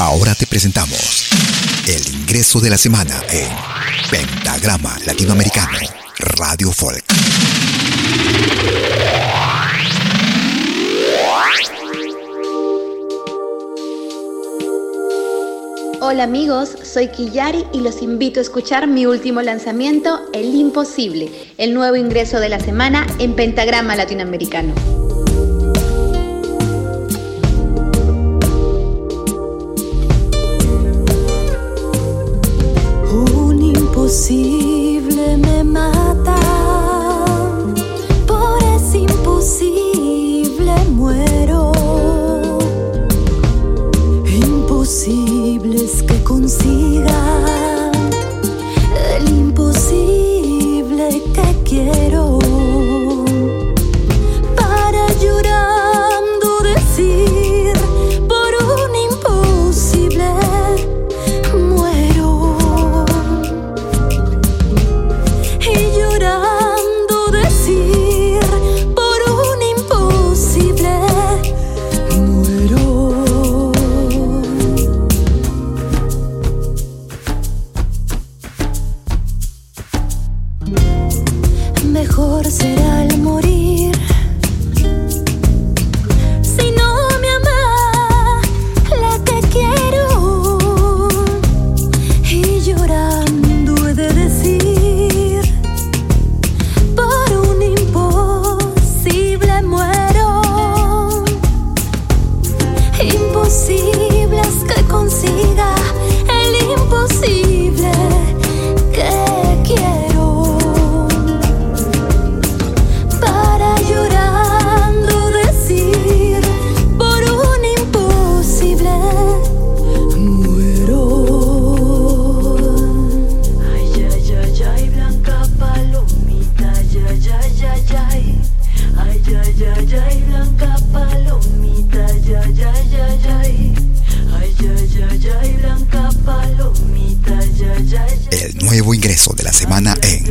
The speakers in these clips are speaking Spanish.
Ahora te presentamos el ingreso de la semana en Pentagrama Latinoamericano, Radio Folk. Hola amigos, soy Kiyari y los invito a escuchar mi último lanzamiento, El Imposible, el nuevo ingreso de la semana en Pentagrama Latinoamericano. Nuevo ingreso de la semana en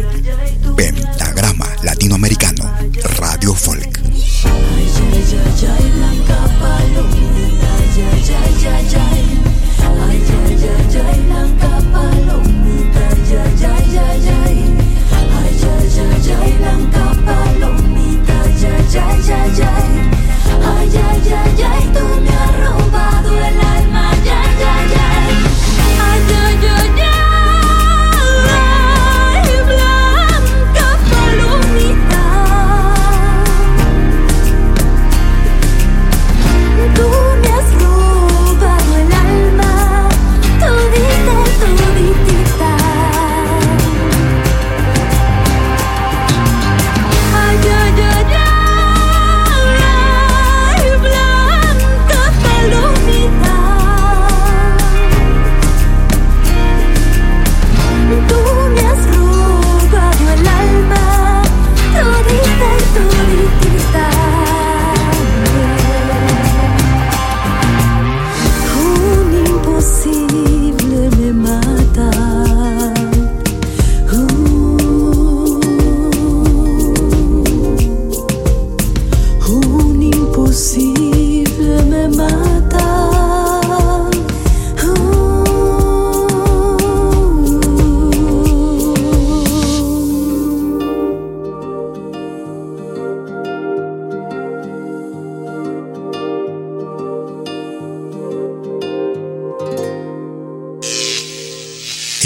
Pentagrama Latinoamericano,